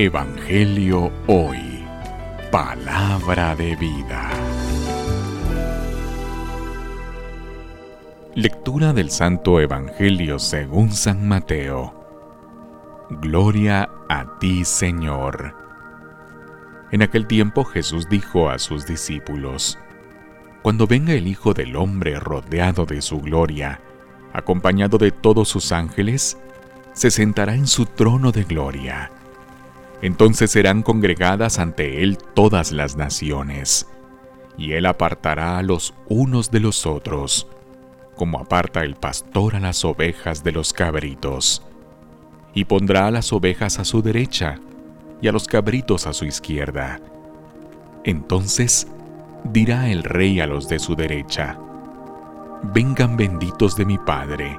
Evangelio Hoy. Palabra de vida. Lectura del Santo Evangelio según San Mateo. Gloria a ti, Señor. En aquel tiempo Jesús dijo a sus discípulos, Cuando venga el Hijo del Hombre rodeado de su gloria, acompañado de todos sus ángeles, se sentará en su trono de gloria entonces serán congregadas ante él todas las naciones, y él apartará a los unos de los otros, como aparta el pastor a las ovejas de los cabritos, y pondrá a las ovejas a su derecha y a los cabritos a su izquierda. Entonces dirá el rey a los de su derecha, Vengan benditos de mi Padre,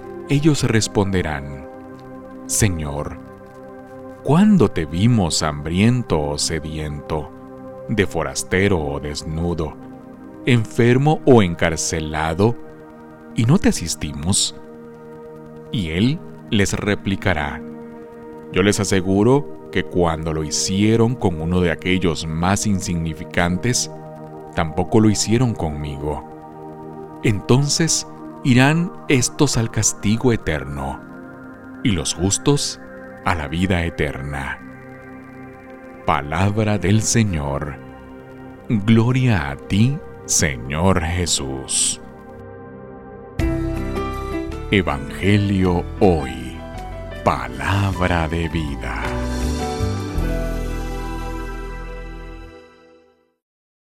ellos responderán, Señor, ¿cuándo te vimos hambriento o sediento, de forastero o desnudo, enfermo o encarcelado, y no te asistimos? Y él les replicará, yo les aseguro que cuando lo hicieron con uno de aquellos más insignificantes, tampoco lo hicieron conmigo. Entonces irán estos al castigo eterno, y los justos a la vida eterna. Palabra del Señor. Gloria a ti, Señor Jesús. Evangelio hoy. Palabra de vida.